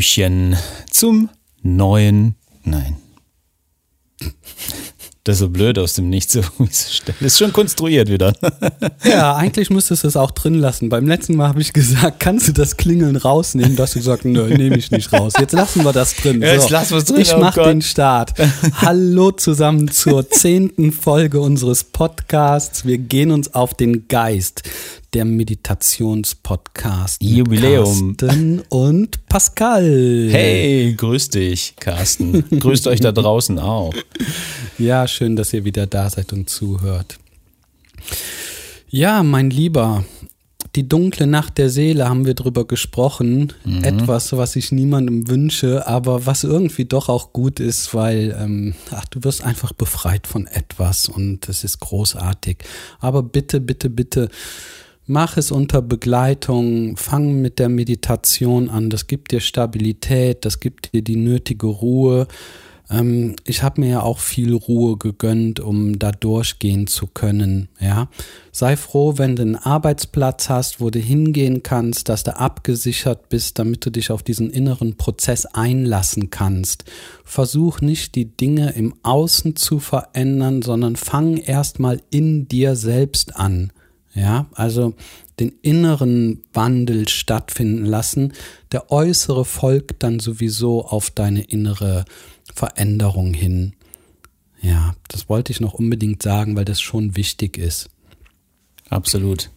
Hallöchen zum neuen. Nein. Das ist so blöd aus dem Nichts. So ist schon konstruiert wieder. Ja, eigentlich müsstest du es auch drin lassen. Beim letzten Mal habe ich gesagt, kannst du das Klingeln rausnehmen? Du hast gesagt, nö, nehme ich nicht raus. Jetzt lassen wir das drin. Ja, jetzt lassen wir es drin. Ich oh mache Gott. den Start. Hallo zusammen zur zehnten Folge unseres Podcasts. Wir gehen uns auf den Geist. Der Meditationspodcast. Jubiläum. Carsten und Pascal. Hey, grüß dich, Carsten. Grüßt euch da draußen auch. Ja, schön, dass ihr wieder da seid und zuhört. Ja, mein Lieber, die dunkle Nacht der Seele haben wir drüber gesprochen. Etwas, was ich niemandem wünsche, aber was irgendwie doch auch gut ist, weil ähm, ach, du wirst einfach befreit von etwas und es ist großartig. Aber bitte, bitte, bitte. Mach es unter Begleitung, fang mit der Meditation an. Das gibt dir Stabilität, das gibt dir die nötige Ruhe. Ähm, ich habe mir ja auch viel Ruhe gegönnt, um da durchgehen zu können. Ja, sei froh, wenn du einen Arbeitsplatz hast, wo du hingehen kannst, dass du abgesichert bist, damit du dich auf diesen inneren Prozess einlassen kannst. Versuch nicht die Dinge im Außen zu verändern, sondern fang erstmal in dir selbst an. Ja, also den inneren Wandel stattfinden lassen. Der äußere folgt dann sowieso auf deine innere Veränderung hin. Ja, das wollte ich noch unbedingt sagen, weil das schon wichtig ist. Absolut.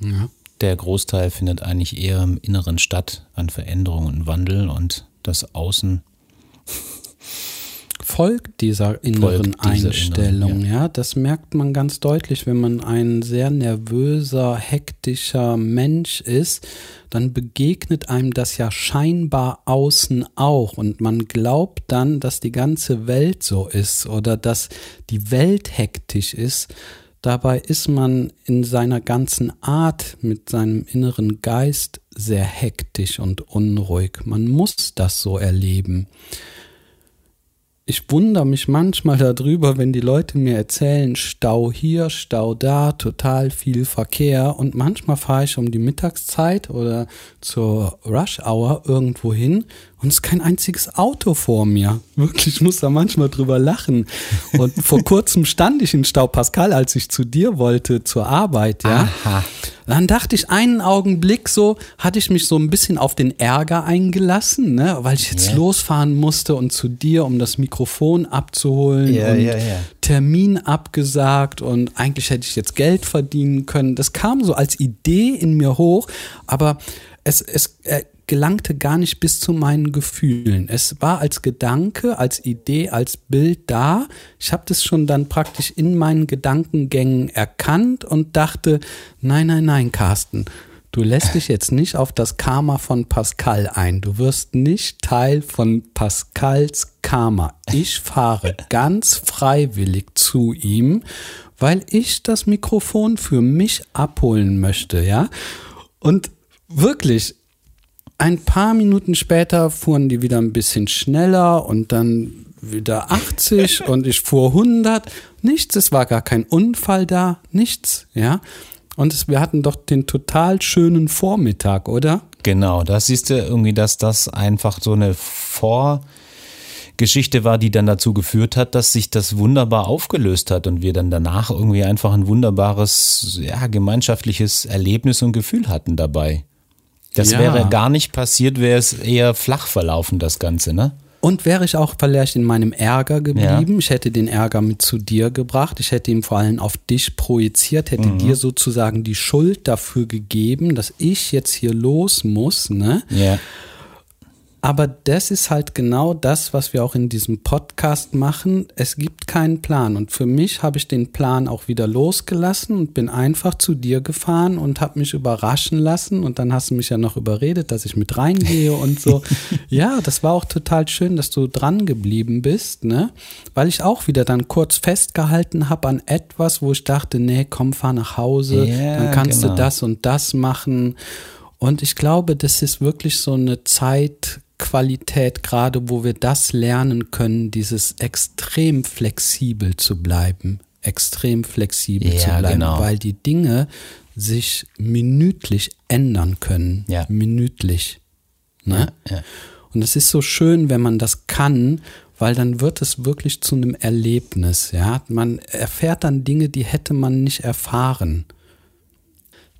Ja. Der Großteil findet eigentlich eher im Inneren statt, an Veränderung und Wandel und das Außen. Folgt dieser inneren Folgt dieser Einstellung, inneren, ja. Das merkt man ganz deutlich, wenn man ein sehr nervöser, hektischer Mensch ist, dann begegnet einem das ja scheinbar außen auch und man glaubt dann, dass die ganze Welt so ist oder dass die Welt hektisch ist. Dabei ist man in seiner ganzen Art mit seinem inneren Geist sehr hektisch und unruhig. Man muss das so erleben. Ich wundere mich manchmal darüber, wenn die Leute mir erzählen, Stau hier, Stau da, total viel Verkehr und manchmal fahre ich um die Mittagszeit oder zur Rush Hour irgendwo hin und es ist kein einziges Auto vor mir. Wirklich, ich muss da manchmal drüber lachen. Und vor kurzem stand ich in Stau Pascal, als ich zu dir wollte zur Arbeit, ja. Aha. Dann dachte ich einen Augenblick so, hatte ich mich so ein bisschen auf den Ärger eingelassen, ne, weil ich jetzt Ja. losfahren musste und zu dir, um das Mikrofon abzuholen Ja, und ja. Termin abgesagt und eigentlich hätte ich jetzt Geld verdienen können. Das kam so als Idee in mir hoch, aber es, es äh, gelangte gar nicht bis zu meinen Gefühlen. Es war als Gedanke, als Idee, als Bild da. Ich habe das schon dann praktisch in meinen Gedankengängen erkannt und dachte, nein, nein, nein, Carsten, du lässt dich jetzt nicht auf das Karma von Pascal ein. Du wirst nicht Teil von Pascals Karma. Ich fahre ganz freiwillig zu ihm, weil ich das Mikrofon für mich abholen möchte, ja? Und wirklich, ein paar Minuten später fuhren die wieder ein bisschen schneller und dann wieder 80 und ich fuhr 100. Nichts, es war gar kein Unfall da, nichts, ja. Und es, wir hatten doch den total schönen Vormittag, oder? Genau, da siehst du irgendwie, dass das einfach so eine Vorgeschichte war, die dann dazu geführt hat, dass sich das wunderbar aufgelöst hat und wir dann danach irgendwie einfach ein wunderbares, ja, gemeinschaftliches Erlebnis und Gefühl hatten dabei. Das Ja. wäre gar nicht passiert, wäre es eher flach verlaufen, das Ganze, ne? Und wäre ich auch vielleicht in meinem Ärger geblieben, ich hätte den Ärger mit zu dir gebracht, ich hätte ihn vor allem auf dich projiziert, hätte dir sozusagen die Schuld dafür gegeben, dass ich jetzt hier los muss, ne? Ja. Aber das ist halt genau das, was wir auch in diesem Podcast machen. Es gibt keinen Plan. Und für mich habe ich den Plan auch wieder losgelassen und bin einfach zu dir gefahren und habe mich überraschen lassen. Und dann hast du mich ja noch überredet, dass ich mit reingehe und so. ja, das war auch total schön, dass du dran geblieben bist, ne? Weil ich auch wieder dann kurz festgehalten habe an etwas, wo ich dachte, nee, komm, fahr nach Hause, Ja, dann kannst genau. du das und das machen. Und ich glaube, das ist wirklich so eine Zeitqualität, gerade wo wir das lernen können, dieses extrem flexibel zu bleiben. Extrem flexibel Ja, zu bleiben, genau. weil die Dinge sich minütlich ändern können. Ja. Minütlich. Ne? Ja. Und es ist so schön, wenn man das kann, weil dann wird es wirklich zu einem Erlebnis. Ja, man erfährt dann Dinge, die hätte man nicht erfahren.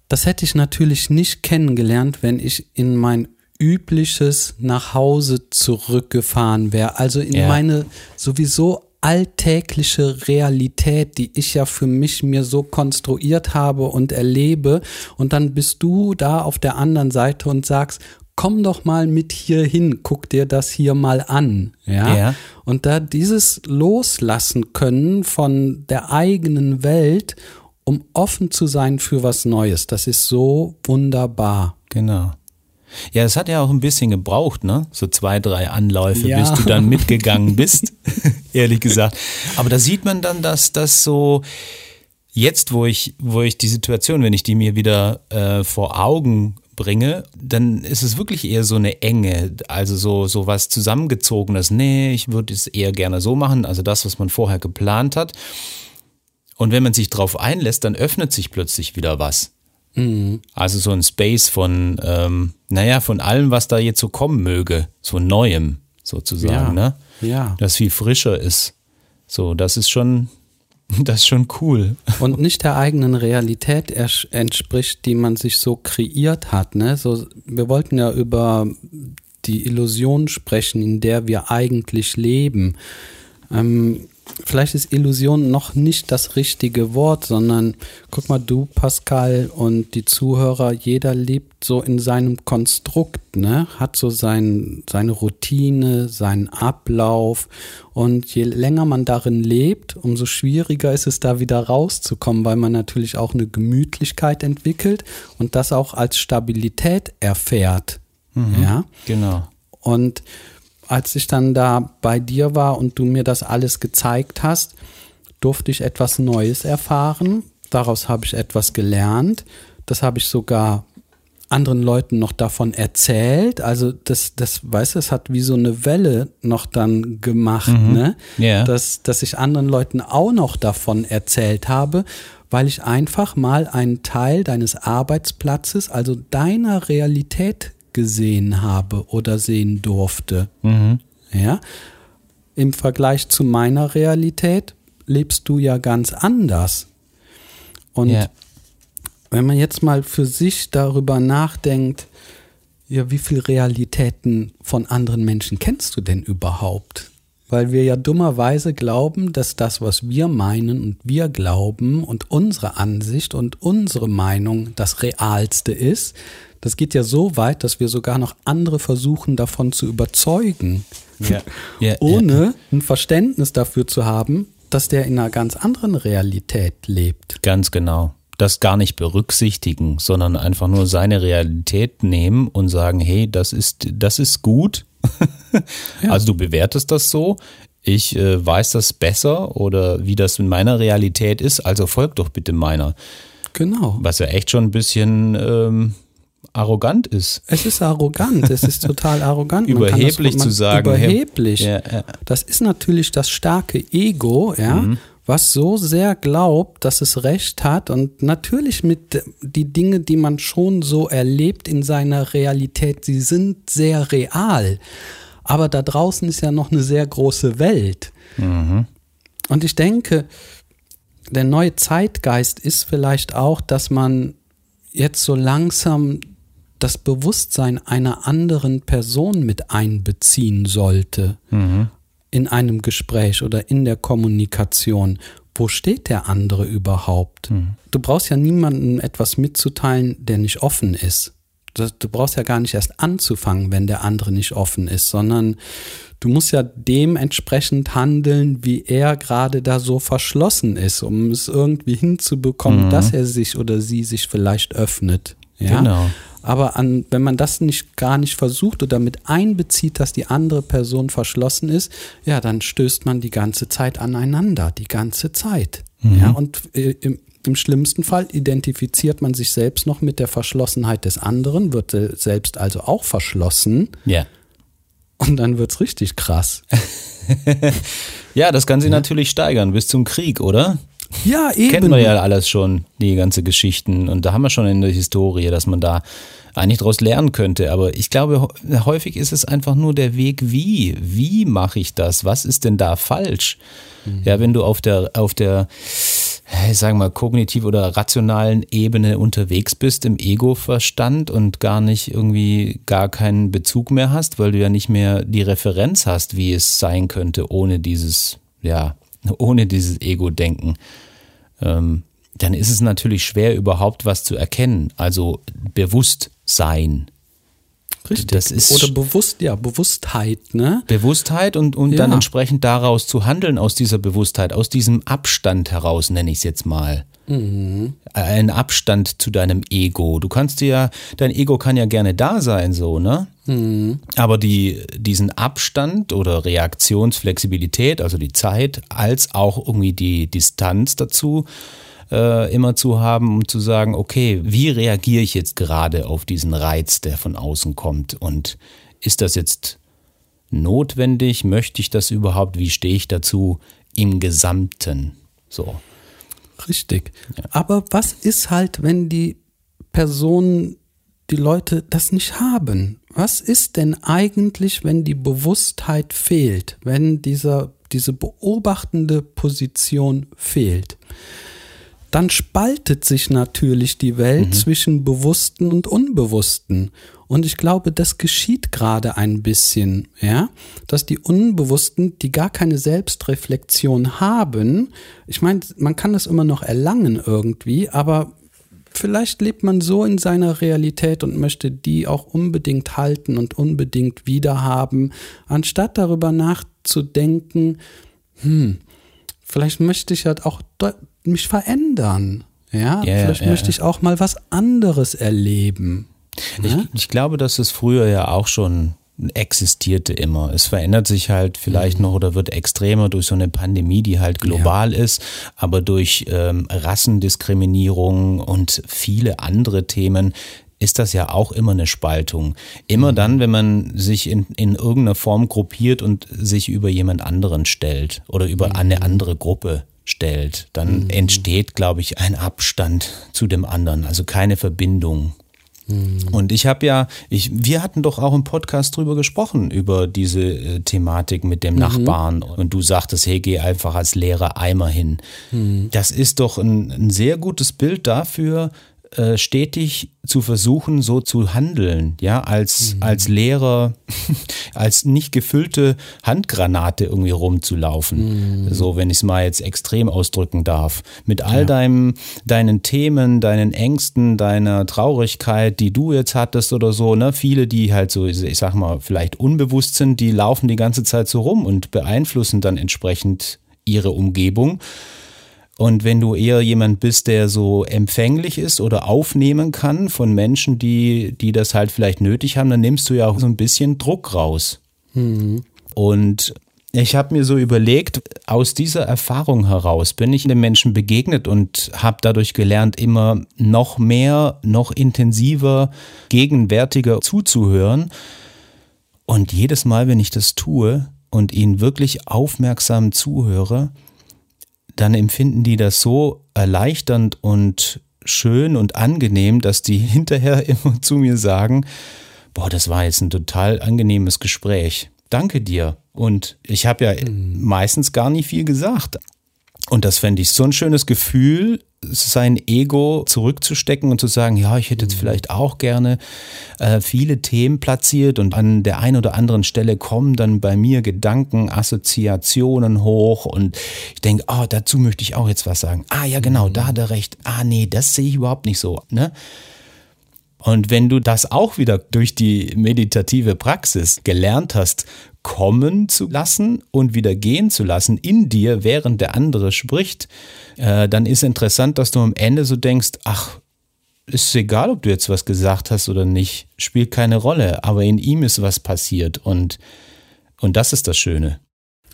Das hätte ich natürlich nicht kennengelernt, wenn ich in mein übliches Nachhause zurückgefahren wäre. Also in Ja. meine sowieso alltägliche Realität, die ich ja für mich mir so konstruiert habe und erlebe. Und dann bist du da auf der anderen Seite und sagst, komm doch mal mit hier hin, guck dir das hier mal an. Ja. Ja. Und da dieses loslassen können von der eigenen Welt, um offen zu sein für was Neues, das ist so wunderbar. Genau. Ja, es hat ja auch ein bisschen gebraucht, ne? So zwei, drei Anläufe, Ja. bis du dann mitgegangen bist, ehrlich gesagt. Aber da sieht man dann, dass das so jetzt, wo ich, wo ich die Situation, wenn ich die mir wieder äh, vor Augen bringe, dann ist es wirklich eher so eine Enge, also so, so was zusammengezogenes. Nee, ich würde es eher gerne so machen, also das, was man vorher geplant hat. Und wenn man sich drauf einlässt, dann öffnet sich plötzlich wieder was. Also so ein Space von, ähm, naja, von allem, was da jetzt so kommen möge, so Neuem sozusagen, Ja, ne? ja. Das viel frischer ist. So, das ist schon, das ist schon cool. Und nicht der eigenen Realität entspricht, die man sich so kreiert hat. Ne? So, wir wollten ja über die Illusion sprechen, in der wir eigentlich leben. Ähm, vielleicht ist Illusion noch nicht das richtige Wort, sondern guck mal, du, Pascal, und die Zuhörer, jeder lebt so in seinem Konstrukt, ne? Hat so sein, seine Routine, seinen Ablauf. Und je länger man darin lebt, umso schwieriger ist es, da wieder rauszukommen, weil man natürlich auch eine Gemütlichkeit entwickelt und das auch als Stabilität erfährt. Ja. Genau. Und als ich dann da bei dir war und du mir das alles gezeigt hast, durfte ich etwas Neues erfahren. Daraus habe ich etwas gelernt. Das habe ich sogar anderen Leuten noch davon erzählt. Also das, das, weißt du, es hat wie so eine Welle noch dann gemacht, ne? Ja. Dass, dass ich anderen Leuten auch noch davon erzählt habe, weil ich einfach mal einen Teil deines Arbeitsplatzes, also deiner Realität gesehen habe oder sehen durfte. Ja. Im Vergleich zu meiner Realität lebst du ja ganz anders. Und Ja. wenn man jetzt mal für sich darüber nachdenkt, ja, wie viele Realitäten von anderen Menschen kennst du denn überhaupt? Weil wir ja dummerweise glauben, dass das, was wir meinen und wir glauben und unsere Ansicht und unsere Meinung das Realste ist. Das geht ja so weit, dass wir sogar noch andere versuchen, davon zu überzeugen, Ja. Ja, ohne ein Verständnis dafür zu haben, dass der in einer ganz anderen Realität lebt. Ganz genau. Das gar nicht berücksichtigen, sondern einfach nur seine Realität nehmen und sagen, hey, das ist, das ist gut. Also du bewertest das so. Ich äh, weiß das besser oder wie das in meiner Realität ist, also folg doch bitte meiner. Genau. Was ja echt schon ein bisschen ähm, arrogant ist. Es ist arrogant, es ist total arrogant. Man Überheblich das, zu sagen, Überheblich. ja, ja. Das ist natürlich das starke Ego, ja, was so sehr glaubt, dass es Recht hat und natürlich mit die Dinge, die man schon so erlebt in seiner Realität, sie sind sehr real. Aber da draußen ist ja noch eine sehr große Welt. Und ich denke, der neue Zeitgeist ist vielleicht auch, dass man jetzt so langsam das Bewusstsein einer anderen Person mit einbeziehen sollte in einem Gespräch oder in der Kommunikation. Wo steht der andere überhaupt? Du brauchst ja niemandem etwas mitzuteilen, der nicht offen ist. Du brauchst ja gar nicht erst anzufangen, wenn der andere nicht offen ist, sondern du musst ja dementsprechend handeln, wie er gerade da so verschlossen ist, um es irgendwie hinzubekommen, dass er sich oder sie sich vielleicht öffnet. Ja? Genau. Aber an, wenn man das nicht gar nicht versucht oder mit einbezieht, dass die andere Person verschlossen ist, ja, dann stößt man die ganze Zeit aneinander, die ganze Zeit. Ja, und äh, im, im schlimmsten Fall identifiziert man sich selbst noch mit der Verschlossenheit des anderen, wird selbst also auch verschlossen Ja. und dann wird's richtig krass. Ja, das kann sich natürlich steigern bis zum Krieg, oder? Ja, eben. Kennt man ja alles schon, die ganze Geschichten. Und da haben wir schon in der Historie, dass man da eigentlich daraus lernen könnte. Aber ich glaube, häufig ist es einfach nur der Weg, wie. Wie mache ich das? Was ist denn da falsch? Mhm. Ja, wenn du auf der, auf der, ich sag mal, kognitiv oder rationalen Ebene unterwegs bist, im Ego-Verstand und gar nicht irgendwie gar keinen Bezug mehr hast, weil du ja nicht mehr die Referenz hast, wie es sein könnte, ohne dieses, ja, ohne dieses Ego-Denken. Ähm, dann ist es natürlich schwer, überhaupt was zu erkennen. Also Bewusstsein. Richtig. Das ist Oder bewusst, ja, Bewusstheit, ne? Bewusstheit und, und ja. dann entsprechend daraus zu handeln, aus dieser Bewusstheit, aus diesem Abstand heraus, nenne ich es jetzt mal. Mhm. Ein Abstand zu deinem Ego. Du kannst dir ja, dein Ego kann ja gerne da sein, so, ne? Mhm. Aber die, diesen Abstand oder Reaktionsflexibilität, also die Zeit, als auch irgendwie die Distanz dazu, äh, immer zu haben, um zu sagen, okay, wie reagiere ich jetzt gerade auf diesen Reiz, der von außen kommt? Und ist das jetzt notwendig? Möchte ich das überhaupt? Wie stehe ich dazu im Gesamten? So. Richtig. Ja. Aber was ist halt, wenn die Personen, die Leute das nicht haben? Was ist denn eigentlich, wenn die Bewusstheit fehlt, wenn dieser, diese beobachtende Position fehlt? dann spaltet sich natürlich die Welt mhm. zwischen Bewussten und Unbewussten. Und ich glaube, das geschieht gerade ein bisschen, ja, dass die Unbewussten, die gar keine Selbstreflexion haben, ich meine, man kann das immer noch erlangen irgendwie, aber vielleicht lebt man so in seiner Realität und möchte die auch unbedingt halten und unbedingt wiederhaben, anstatt darüber nachzudenken, hm, vielleicht möchte ich halt auch mich verändern. Ja, yeah, vielleicht yeah, möchte ich auch mal was anderes erleben. Ich, ne? ich, glaube, dass es früher ja auch schon existierte immer. Es verändert sich halt vielleicht mhm. noch oder wird extremer durch so eine Pandemie, die halt global ja. ist, aber durch ähm, Rassendiskriminierung und viele andere Themen ist das ja auch immer eine Spaltung. Immer mhm. dann, wenn man sich in, in irgendeiner Form gruppiert und sich über jemand anderen stellt oder über mhm. eine andere Gruppe stellt, dann mhm. entsteht, glaube ich, ein Abstand zu dem anderen, also keine Verbindung. Mhm. Und ich habe ja, ich, wir hatten doch auch im Podcast drüber gesprochen, über diese äh, Thematik mit dem mhm. Nachbarn. Und du sagtest, hey, geh einfach als Lehrer Eimer hin. Mhm. Das ist doch ein, ein sehr gutes Bild dafür, äh, stetig zu versuchen, so zu handeln, ja, als, mhm. als Lehrer, als nicht gefüllte Handgranate irgendwie rumzulaufen. Mhm. So, wenn ich es mal jetzt extrem ausdrücken darf. Mit all ja. deinem, deinen Themen, deinen Ängsten, deiner Traurigkeit, die du jetzt hattest oder so, ne, viele, die halt so, ich sag mal, vielleicht unbewusst sind, die laufen die ganze Zeit so rum und beeinflussen dann entsprechend ihre Umgebung. Und wenn du eher jemand bist, der so empfänglich ist oder aufnehmen kann von Menschen, die, die das halt vielleicht nötig haben, dann nimmst du ja auch so ein bisschen Druck raus. Mhm. Und ich habe mir so überlegt, aus dieser Erfahrung heraus bin ich den Menschen begegnet und habe dadurch gelernt, immer noch mehr, noch intensiver, gegenwärtiger zuzuhören. Und jedes Mal, wenn ich das tue und ihnen wirklich aufmerksam zuhöre, dann empfinden die das so erleichternd und schön und angenehm, dass die hinterher immer zu mir sagen, boah, das war jetzt ein total angenehmes Gespräch. Danke dir. Und ich habe ja mhm. meistens gar nicht viel gesagt. Und das fände ich so ein schönes Gefühl, sein Ego zurückzustecken und zu sagen, ja, ich hätte jetzt mhm. vielleicht auch gerne äh, viele Themen platziert und an der einen oder anderen Stelle kommen dann bei mir Gedanken, Assoziationen hoch und ich denke, oh, dazu möchte ich auch jetzt was sagen. Ah, ja, genau, da hat er recht. Ah, nee, das sehe ich überhaupt nicht so. Ne? Und wenn du das auch wieder durch die meditative Praxis gelernt hast, kommen zu lassen und wieder gehen zu lassen in dir, während der andere spricht, äh, dann ist interessant, dass du am Ende so denkst, ach, ist egal, ob du jetzt was gesagt hast oder nicht, spielt keine Rolle, aber in ihm ist was passiert und, und das ist das Schöne.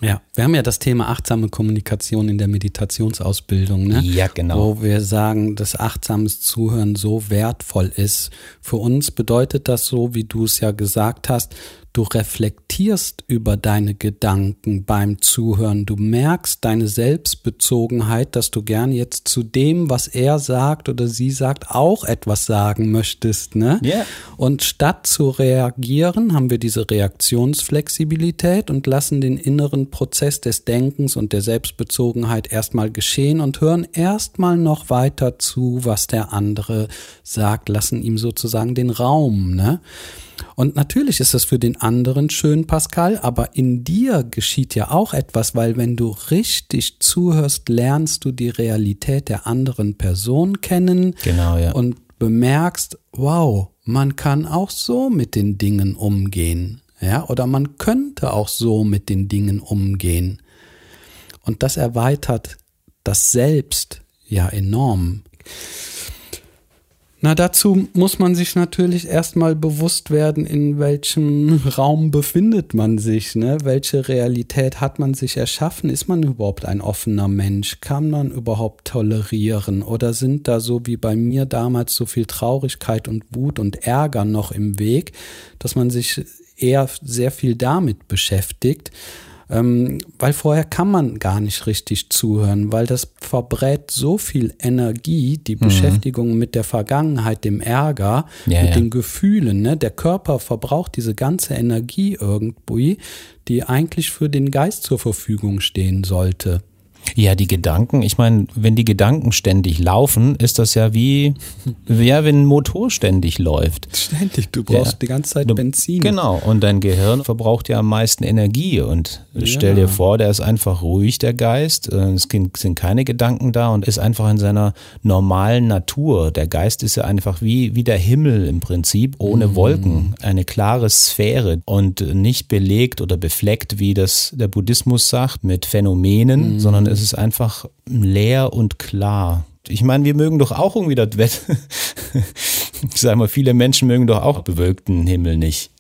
Ja, wir haben ja das Thema achtsame Kommunikation in der Meditationsausbildung, ne? Ja, genau. Wo wir sagen, dass achtsames Zuhören so wertvoll ist. Für uns bedeutet das so, wie du es ja gesagt hast, Du reflektierst über deine Gedanken beim Zuhören. Du merkst deine Selbstbezogenheit, dass du gern jetzt zu dem, was er sagt oder sie sagt, auch etwas sagen möchtest. Ne? Yeah. Und statt zu reagieren, haben wir diese Reaktionsflexibilität und lassen den inneren Prozess des Denkens und der Selbstbezogenheit erstmal geschehen und hören erstmal noch weiter zu, was der andere sagt, lassen ihm sozusagen den Raum. Ne? Und natürlich ist das für den anderen schön, Pascal, aber in dir geschieht ja auch etwas, weil wenn du richtig zuhörst, lernst du die Realität der anderen Person kennen Genau, ja. und bemerkst, wow, man kann auch so mit den Dingen umgehen. Ja, oder man könnte auch so mit den Dingen umgehen. Und das erweitert das Selbst ja enorm. Na, dazu muss man sich natürlich erstmal bewusst werden, in welchem Raum befindet man sich, ne? Welche Realität hat man sich erschaffen? Ist man überhaupt ein offener Mensch? Kann man überhaupt tolerieren? Oder sind da so wie bei mir damals so viel Traurigkeit und Wut und Ärger noch im Weg, dass man sich eher sehr viel damit beschäftigt? Ähm, weil vorher kann man gar nicht richtig zuhören, weil das verbrät so viel Energie, die Beschäftigung mit der Vergangenheit, dem Ärger, Ja, mit ja. den Gefühlen. Ne? Der Körper verbraucht diese ganze Energie irgendwie, die eigentlich für den Geist zur Verfügung stehen sollte. Ja, die Gedanken, ich meine, wenn die Gedanken ständig laufen, ist das ja wie, ja, wenn ein Motor ständig läuft. Ständig, du brauchst brauchst die ganze Zeit Benzin. Genau, und dein Gehirn verbraucht ja am meisten Energie. Und stell dir vor, der ist einfach ruhig, der Geist. äh, Es sind sind keine Gedanken da und ist einfach in seiner normalen Natur. Der Geist ist ja einfach wie, wie der Himmel im Prinzip, ohne Wolken. Eine klare Sphäre und nicht belegt oder befleckt, wie das der Buddhismus sagt, mit Phänomenen, sondern es ist einfach leer und klar. Ich meine, wir mögen doch auch irgendwie das Wetter. Ich sag mal, viele Menschen mögen doch auch bewölkten Himmel nicht.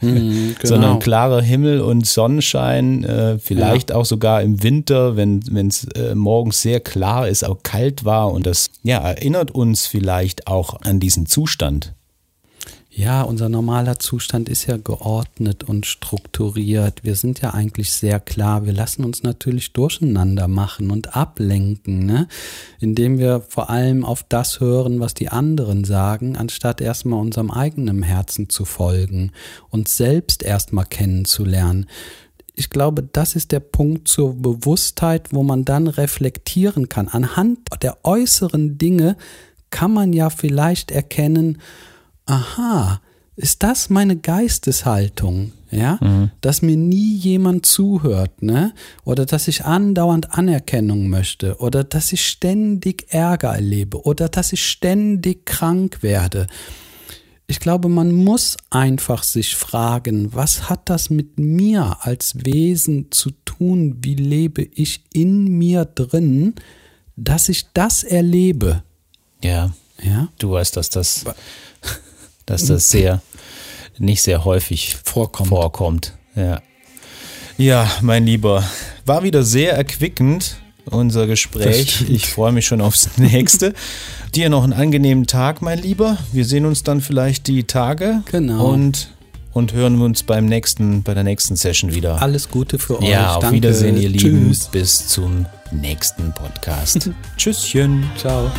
Mhm, Sondern klarer Himmel und Sonnenschein, äh, vielleicht auch sogar im Winter, wenn es äh, morgens sehr klar ist, auch kalt war. Und das ja, erinnert uns vielleicht auch an diesen Zustand. Ja, unser normaler Zustand ist ja geordnet und strukturiert. Wir sind ja eigentlich sehr klar. Wir lassen uns natürlich durcheinander machen und ablenken, ne? indem wir vor allem auf das hören, was die anderen sagen, anstatt erstmal unserem eigenen Herzen zu folgen, uns selbst erstmal kennenzulernen. Ich glaube, das ist der Punkt zur Bewusstheit, wo man dann reflektieren kann. Anhand der äußeren Dinge kann man ja vielleicht erkennen, aha, ist das meine Geisteshaltung? Ja, dass mir nie jemand zuhört, ne? Oder dass ich andauernd Anerkennung möchte, oder dass ich ständig Ärger erlebe, oder dass ich ständig krank werde. Ich glaube, man muss einfach sich fragen, was hat das mit mir als Wesen zu tun? Wie lebe ich in mir drin, dass ich das erlebe? Ja, Ja, du weißt, dass das, dass das sehr, nicht sehr häufig Vorkommt. vorkommt. Ja. ja, mein Lieber, war wieder sehr erquickend, unser Gespräch. Ich freue mich schon aufs nächste. Dir noch einen angenehmen Tag, mein Lieber. Wir sehen uns dann vielleicht die Tage. Genau. Und, und hören uns beim nächsten, bei der nächsten Session wieder. alles Gute für euch. ja, auf Danke. Wiedersehen, ihr Lieben. Tschüss. Bis zum nächsten Podcast. Tschüsschen. Ciao.